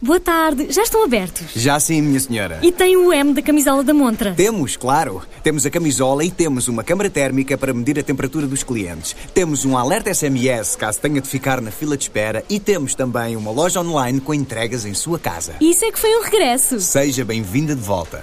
Boa tarde, já estão abertos? Já sim, minha senhora. E tem o M da camisola da montra? Temos, claro. Temos a camisola e temos uma câmara térmica para medir a temperatura dos clientes. Temos um alerta SMS caso tenha de ficar na fila de espera e temos também uma loja online com entregas em sua casa. Isso é que foi um regresso. Seja bem-vinda de volta.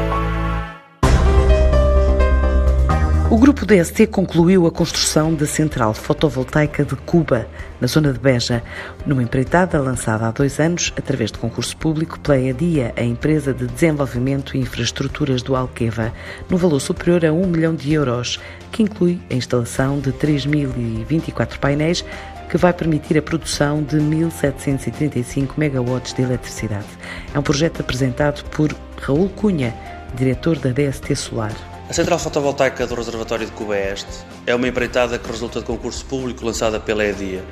O grupo DST concluiu a construção da central fotovoltaica de Cuba, na zona de Beja, numa empreitada lançada há dois anos através de concurso público pela EDIA, a empresa de desenvolvimento e infraestruturas do Alqueva, no valor superior a 1 milhão de euros, que inclui a instalação de 3.024 painéis que vai permitir a produção de 1.735 megawatts de eletricidade. É um projeto apresentado por Raul Cunha, diretor da DST Solar. A central fotovoltaica do Reservatório de Cuba Este é uma empreitada que resulta de concurso público lançada pela EDIA,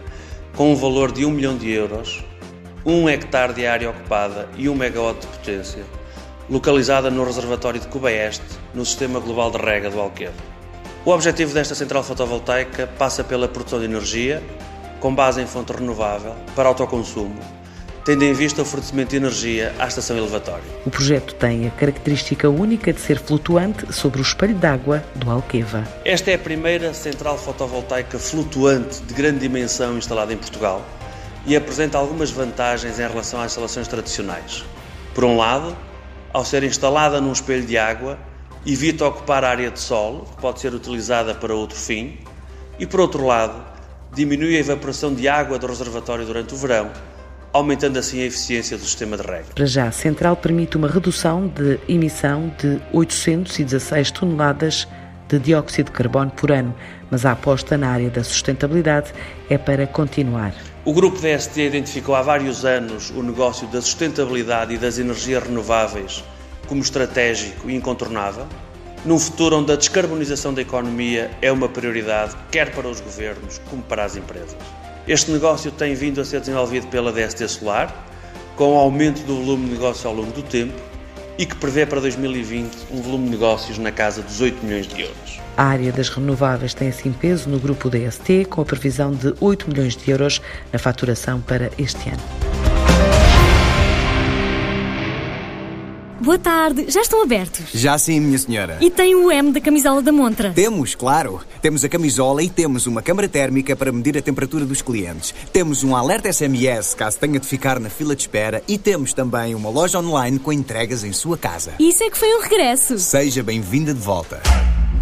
com um valor de 1 milhão de euros, 1 hectare de área ocupada e 1 megawatt de potência, localizada no Reservatório de Cuba Este, no Sistema Global de Rega do Alqueva. O objetivo desta central fotovoltaica passa pela produção de energia, com base em fonte renovável, para autoconsumo, tendo em vista o fornecimento de energia à estação elevatória. O projeto tem a característica única de ser flutuante sobre o espelho d'água do Alqueva. Esta é a primeira central fotovoltaica flutuante de grande dimensão instalada em Portugal e apresenta algumas vantagens em relação às instalações tradicionais. Por um lado, ao ser instalada num espelho de água, evita ocupar a área de solo, que pode ser utilizada para outro fim, e por outro lado, diminui a evaporação de água do reservatório durante o verão, aumentando assim a eficiência do sistema de rega. Para já, a central permite uma redução de emissão de 816 toneladas de dióxido de carbono por ano, mas a aposta na área da sustentabilidade é para continuar. O grupo DST identificou há vários anos o negócio da sustentabilidade e das energias renováveis como estratégico e incontornável, num futuro onde a descarbonização da economia é uma prioridade quer para os governos como para as empresas. Este negócio tem vindo a ser desenvolvido pela DST Solar, com um aumento do volume de negócio ao longo do tempo e que prevê para 2020 um volume de negócios na casa dos 8 milhões de euros. A área das renováveis tem assim peso no grupo DST, com a previsão de 8 milhões de euros na faturação para este ano. Boa tarde, já estão abertos? Já sim, minha senhora. E tem o M da camisola da montra? Temos, claro. Temos a camisola e temos uma câmara térmica para medir a temperatura dos clientes. Temos um alerta SMS caso tenha de ficar na fila de espera e temos também uma loja online com entregas em sua casa. Isso é que foi um regresso. Seja bem-vinda de volta.